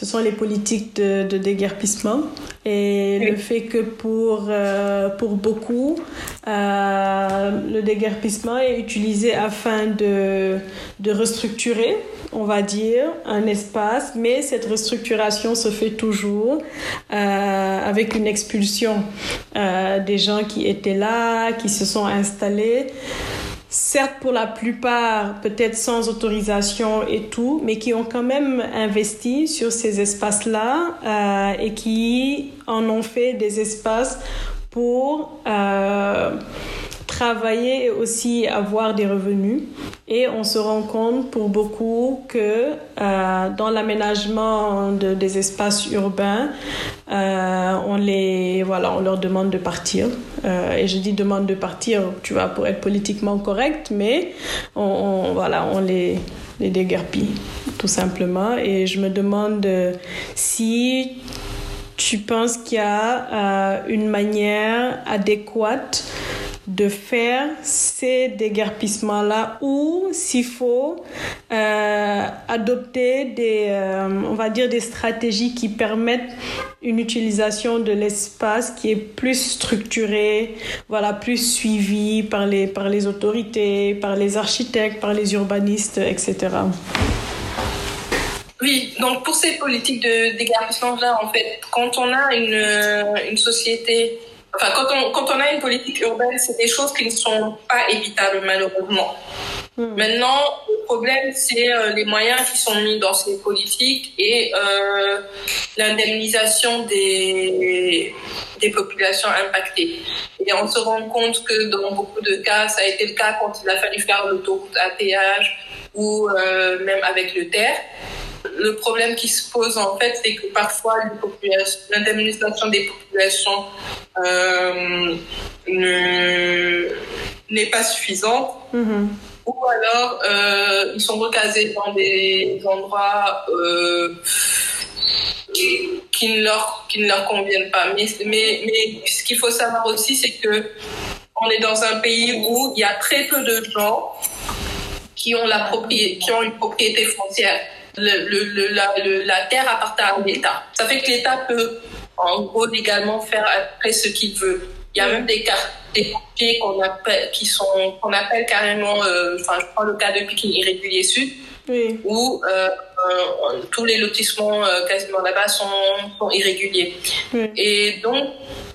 ce sont les politiques de, de déguerpissement. Et oui. le fait que pour, euh, pour beaucoup, euh, le déguerpissement est utilisé afin de, de restructurer, on va dire, un espace, mais cette restructuration se fait toujours euh, avec une expulsion des gens qui étaient là, qui se sont installés certes pour la plupart peut-être sans autorisation et tout, mais qui ont quand même investi sur ces espaces-là euh, et qui en ont fait des espaces pour euh, travailler et aussi avoir des revenus. Et on se rend compte pour beaucoup que euh, dans l'aménagement de, des espaces urbains, euh, on les voilà, on leur demande de partir. Euh, et je dis demande de partir, tu vois, pour être politiquement correct, mais on, on voilà, on les les déguerpille tout simplement. Et je me demande si tu penses qu'il y a euh, une manière adéquate de faire ces déguerpissements-là ou s'il faut euh, adopter des, euh, on va dire des stratégies qui permettent une utilisation de l'espace qui est plus structurée, voilà, plus suivie par les, par les autorités, par les architectes, par les urbanistes, etc. Oui, donc pour ces politiques de déguerpissement-là, en fait, quand on a une, une société Enfin, quand on, quand on a une politique urbaine, c'est des choses qui ne sont pas évitables, malheureusement. Hmm. Maintenant, le problème, c'est euh, les moyens qui sont mis dans ces politiques et euh, l'indemnisation des, des populations impactées. Et on se rend compte que dans beaucoup de cas, ça a été le cas quand il a fallu faire l'autoroute à péage ou euh, même avec le terre. Le problème qui se pose en fait, c'est que parfois l'indemnisation des populations euh, n'est pas suffisante. Mm-hmm ou alors euh, ils sont recasés dans des endroits euh, qui ne leur qui ne leur conviennent pas. Mais mais mais ce qu'il faut savoir aussi, c'est que on est dans un pays où il y a très peu de gens qui ont la propriété, qui ont une propriété foncière. Le, le, la, la, terre appartient à l'État. Ça fait que l'État peut, en gros, légalement faire après ce qu'il veut. Il y a même des cartes des papiers qu'on appelle, qui sont, qu'on appelle carrément, euh, enfin, je prends le cas de Pékin irrégulier sud, où euh, euh, tous les lotissements quasiment là-bas sont, irréguliers. Et donc,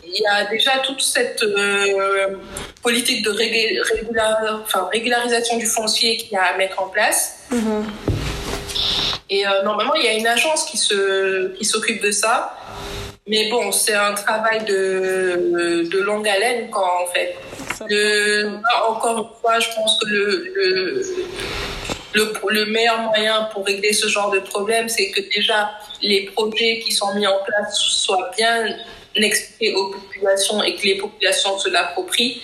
il y a déjà toute cette politique de enfin, régularisation du foncier qu'il y a à mettre en place. Mm-hmm. Et normalement, il y a une agence qui se qui s'occupe de ça. Mais bon, c'est un travail de, de longue haleine, quoi, en fait. encore une fois, je pense que le, le, le, le, meilleur moyen pour régler ce genre de problème, c'est que déjà les projets qui sont mis en place soient bien expliqués aux populations et que les populations se l'approprient.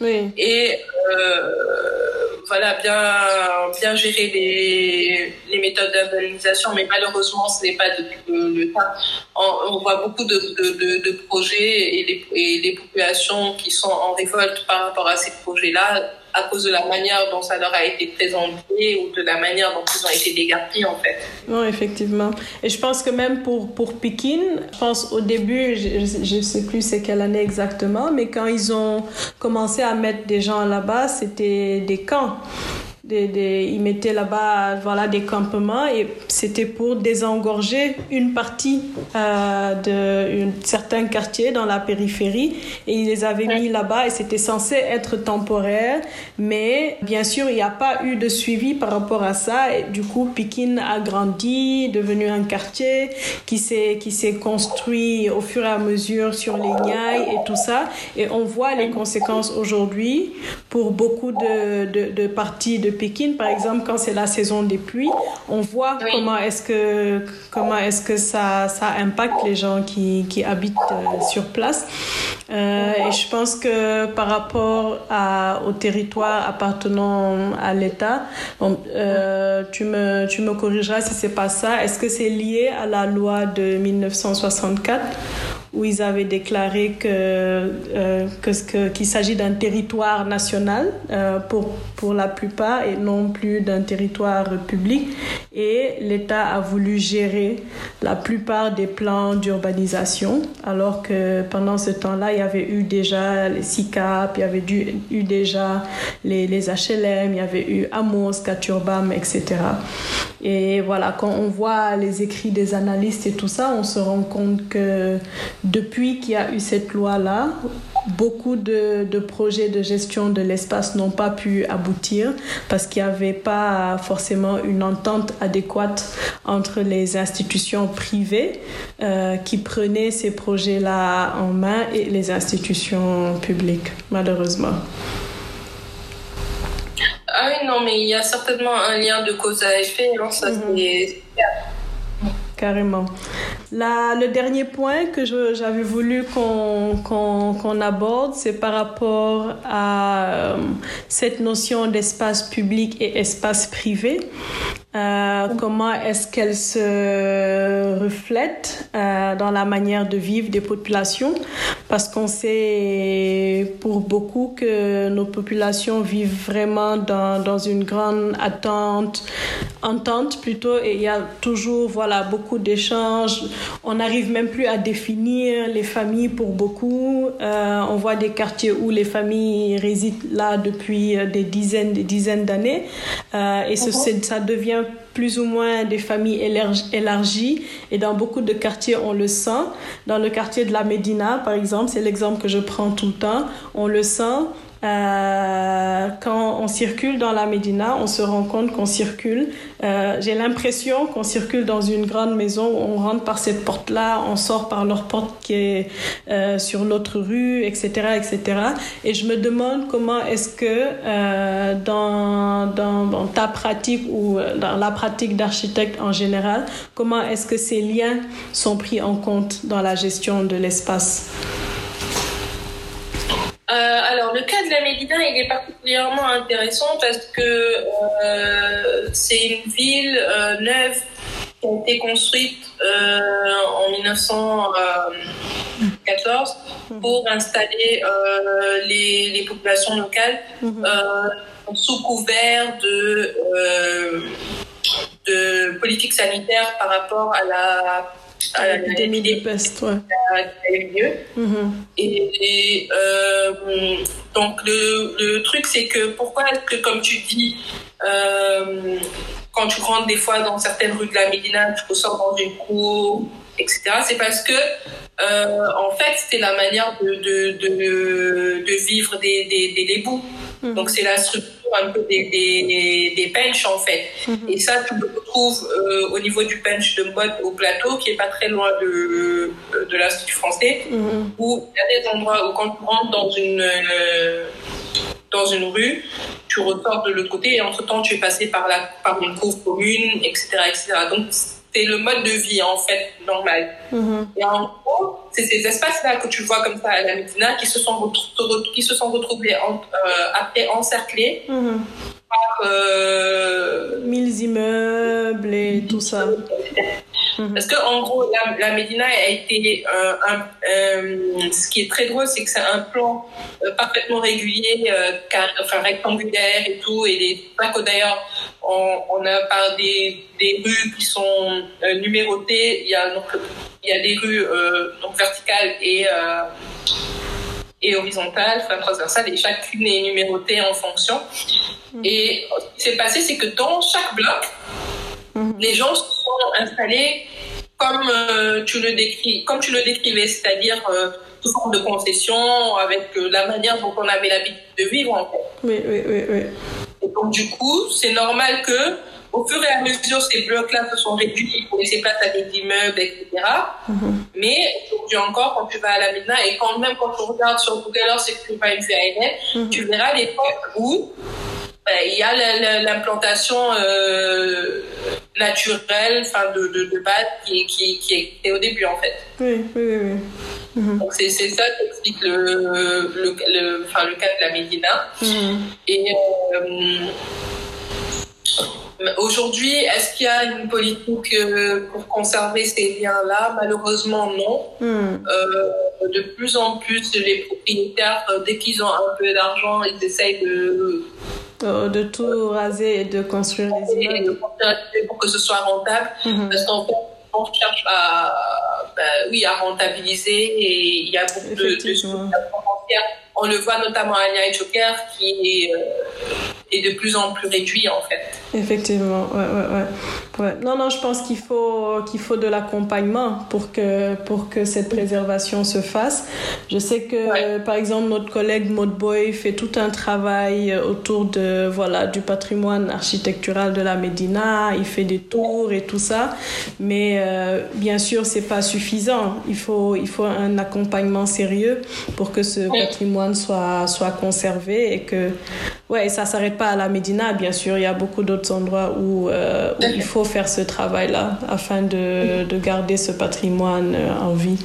Oui. Et euh, voilà, bien, bien gérer les, les méthodes d'indemnisation, mais malheureusement, ce n'est pas le, cas. On, voit beaucoup de, de, de, projets et les, et les populations qui sont en révolte par rapport à ces projets-là à cause de la manière dont ça leur a été présenté ou de la manière dont ils ont été dégarpis en fait. Non, effectivement. Et je pense que même pour, pour Pékin, je pense au début, je ne sais plus c'est quelle année exactement, mais quand ils ont commencé à mettre des gens là-bas, c'était des camps ils mettaient là-bas voilà, des campements et c'était pour désengorger une partie euh, de certains quartiers dans la périphérie et ils les avaient mis là-bas et c'était censé être temporaire. Mais bien sûr il n'y a pas eu de suivi par rapport à ça et du coup Pékin a grandi devenu un quartier qui s'est construit au fur et à mesure sur les Niayes et tout ça. Et on voit les conséquences aujourd'hui pour beaucoup de, de, de parties de Pékin, par exemple, quand c'est la saison des pluies, on voit comment est-ce que, comment est-ce que ça, ça impacte les gens qui, qui habitent euh, sur place. Euh, et je pense que par rapport à, au territoire appartenant à l'État, euh, tu, me, tu me corrigeras si c'est pas ça. Est-ce que c'est lié à la loi de 1964 où ils avaient déclaré que, euh, que, qu'il s'agit d'un territoire national euh, pour, pour la plupart et non plus d'un territoire public. Et l'État a voulu gérer la plupart des plans d'urbanisation, alors que pendant ce temps-là, il y avait eu déjà les SICAP, il y avait eu déjà les, les HLM, il y avait eu Amos, Katurbam, etc. Et voilà, quand on voit les écrits des analystes et tout ça, on se rend compte que depuis qu'il y a eu cette loi-là, beaucoup de, de, projets de gestion de l'espace n'ont pas pu aboutir parce qu'il n'y avait pas forcément une entente adéquate entre les institutions privées euh, qui prenaient ces projets-là en main et les institutions publiques, malheureusement. Ah oui, non, mais il y a certainement un lien de cause à effet. Non, ça, mm Carrément. La, le dernier point que j'avais voulu qu'on aborde, c'est par rapport à euh, cette notion d'espace public et espace privé. Euh, comment est-ce qu'elle se reflète euh, dans la manière de vivre des populations? Parce qu'on sait pour beaucoup que nos populations vivent vraiment dans, dans une grande attente, entente plutôt. Et il y a toujours voilà beaucoup d'échanges. On n'arrive même plus à définir les familles pour beaucoup. Euh, on voit des quartiers où les familles résident là depuis des dizaines des dizaines d'années et ce, ça devient plus ou moins des familles élargies. Et dans beaucoup de quartiers on le sent. Dans le quartier de la Médina par exemple, c'est l'exemple que je prends tout le temps, on le sent euh, quand on circule dans la Médina, on se rend compte qu'on circule. Euh, j'ai l'impression qu'on circule dans une grande maison où on rentre par cette porte-là, on sort par leur porte qui est euh, sur l'autre rue, etc., etc. Et je me demande comment est-ce que dans, dans, dans, ta pratique ou dans la pratique d'architecte en général, comment est-ce que ces liens sont pris en compte dans la gestion de l'espace? Euh, alors, le cas de la Médina, il est particulièrement intéressant parce que euh, c'est une ville euh, neuve qui a été construite en 1914 pour installer les, les, populations locales sous couvert de, de politique sanitaire par rapport à la à l'épidémie de peste, ouais. qui a eu lieu. Mm-hmm. Et, euh, donc le, le truc, c'est que pourquoi est-ce que, comme tu dis, euh, quand tu rentres des fois dans certaines rues de la Médina, tu ressors dans une cour, etc. C'est parce que euh, en fait, c'était la manière de, de, de, de vivre des, des, des lébous. Mm-hmm. Donc c'est la structure un peu des, des, des benches en fait. Mhm. Et ça, tu le retrouves euh, au niveau du bench de mode au plateau, qui est pas très loin de, de l'Institut français, mhm. où il y a des endroits où quand tu rentres dans une, euh, dans une rue, tu ressors de l'autre côté et entre-temps, tu es passé par, la, par une cour commune, etc. etc. Donc, c'est le mode de vie en fait normal. Mhm. Et en gros, c'est ces espaces-là que tu vois comme ça à la Médina qui se sont, qui se sont retrouvés en, euh, après encerclés mhm. par euh, mille immeubles et tout ça. Mhm. Parce que en gros, la, la Médina a été euh, un, euh, ce qui est très drôle, c'est que c'est un plan euh, parfaitement régulier, car, enfin rectangulaire et tout, et les que d'ailleurs on, on, a par des, des rues qui sont numérotées. Il y a donc il y a des rues donc verticales et et horizontale, enfin transversale, et chacune est numérotée en fonction. Mhm. Et ce qui s'est passé, c'est que dans chaque bloc, Mhm. Les gens sont installés comme euh, tu le décris, comme tu le décrivais, c'est-à-dire euh, sous forme de concession, avec euh, la manière dont on avait l'habitude de vivre en fait. Oui, oui, oui, oui. Et donc du coup, c'est normal que au fur et à mesure, ces blocs-là se sont réduits pour laisser place à des immeubles, etc. Mhm. Mais aujourd'hui encore, quand tu vas à la Médina, et quand même quand tu regardes sur Google Earth et que tu vas une vue aérienne, mhm. tu verras l'époque où il y a l'implantation euh, naturelle, enfin de, de, de, base, qui, qui, qui, est au début en fait. Oui, oui, oui. Mhm. Donc c'est ça qui explique le, le, le, enfin, le cas de la Médina. Mhm. Et euh, aujourd'hui, est-ce qu'il y a une politique euh, pour conserver ces liens-là? Malheureusement, non. Mhm. Euh, de plus en plus, les propriétaires, dès qu'ils ont un peu d'argent, ils essayent de de tout raser et de construire les immeubles. pour que ce soit rentable. Mhm. Parce qu'en fait, on cherche à, bah, oui, à rentabiliser et il y a beaucoup de, de, On le voit notamment à Nia Joker qui est, euh, est de plus en plus réduit en fait. Effectivement, ouais, ouais, ouais. Ouais. Non, non, je pense qu'il faut, qu'il faut de l'accompagnement pour que, pour que cette préservation se fasse. Je sais que, par exemple, notre collègue Maud Boy fait tout un travail autour de, voilà, du patrimoine architectural de la Médina. Il fait des tours et tout ça. Mais euh, bien sûr, c'est pas suffisant. Il faut, il faut un accompagnement sérieux pour que ce patrimoine soit, soit conservé et que, ouais, ça s'arrête pas à la Médina, bien sûr. Il y a beaucoup d'autres endroits où, euh, où il faut faire ce travail-là afin de, de, garder ce patrimoine euh, en vie.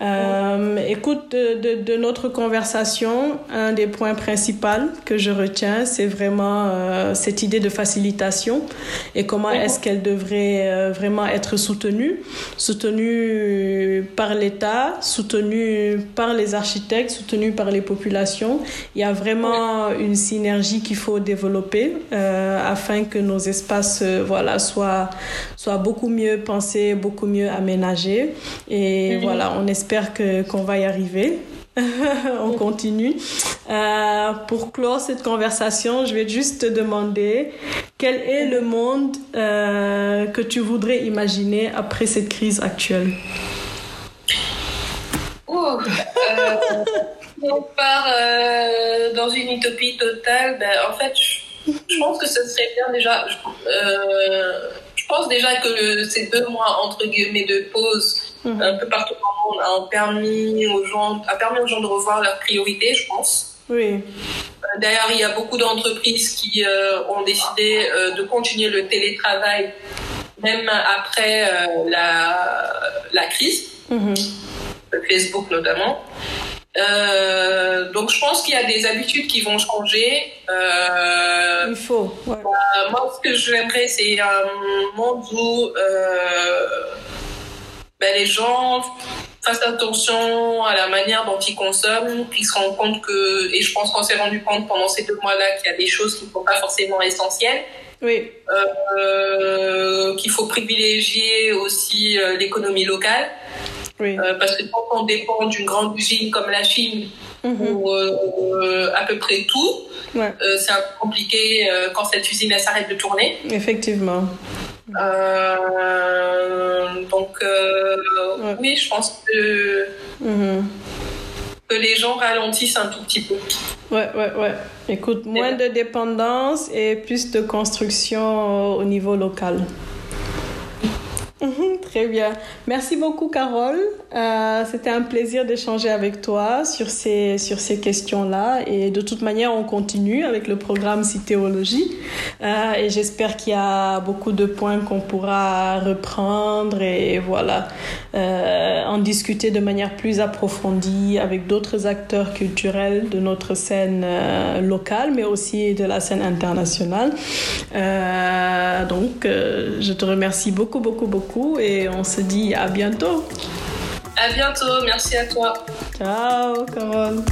Euh, écoute, de, de, notre conversation, un des points principaux que je retiens, c'est vraiment euh, cette idée de facilitation et comment est-ce qu'elle devrait euh, vraiment être soutenue, soutenue par l'État, soutenue par les architectes, soutenue par les populations. Il y a vraiment une synergie qu'il faut développer afin que nos espaces voilà, soient, soient beaucoup mieux pensés, beaucoup mieux aménagés. Et voilà, on espère j'espère que qu'on va y arriver. on continue. Euh, pour clore cette conversation, je vais juste te demander quel est le monde euh, que tu voudrais imaginer après cette crise actuelle? Oh, euh, on part euh, dans une utopie totale, ben, en fait, je, pense que ce serait bien déjà. Euh, je pense déjà que le, ces deux mois entre guillemets de pause mhm. un peu partout dans le monde a permis aux gens, a permis aux gens de revoir leurs priorités, je pense. Oui. D'ailleurs, il y a beaucoup d'entreprises qui ont décidé de continuer le télétravail même après la, la crise. Mhm. Facebook notamment. Euh, donc je pense qu'il y a des habitudes qui vont changer. Euh, Il faut. Euh, moi, ce que j'aimerais, c'est un monde où ben, les gens fassent attention à la manière dont ils consomment, qu'ils se rendent compte que, et je pense qu'on s'est rendu compte pendant ces deux mois-là qu'il y a des choses qui ne sont pas forcément essentielles. Oui. qu'il faut privilégier aussi l'économie locale. Euh, parce que quand on dépend d'une grande usine comme la Chine euh, à peu près tout, euh, c'est un peu compliqué quand cette usine s'arrête de tourner. Effectivement. donc oui, je pense mhm. que, les gens ralentissent un tout petit peu. Ouais, ouais, ouais. Écoute, moins de dépendance et plus de construction au niveau local. Mhm, très bien. Merci beaucoup, Carole. Euh, C'était un plaisir d'échanger avec toi sur ces, sur ces questions-là. Et de toute manière, on continue avec le programme Citéologie. Euh, et j'espère qu'il y a beaucoup de points qu'on pourra reprendre et voilà, euh, en discuter de manière plus approfondie avec d'autres acteurs culturels de notre scène euh, locale, mais aussi de la scène internationale. Euh, donc, euh, je te remercie beaucoup, beaucoup, beaucoup et on se dit à bientôt. À bientôt, merci à toi. Ciao, Carole.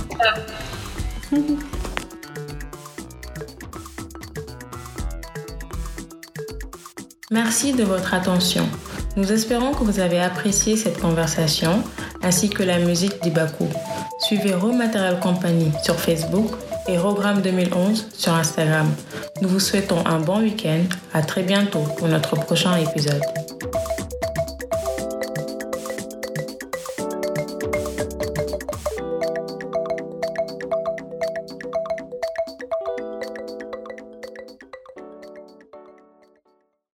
Merci de votre attention. Nous espérons que vous avez apprécié cette conversation ainsi que la musique d'Ibaku. Suivez Raw Company sur Facebook et Rogram 2011 sur Instagram. Nous vous souhaitons un bon week-end. À très bientôt pour notre prochain épisode.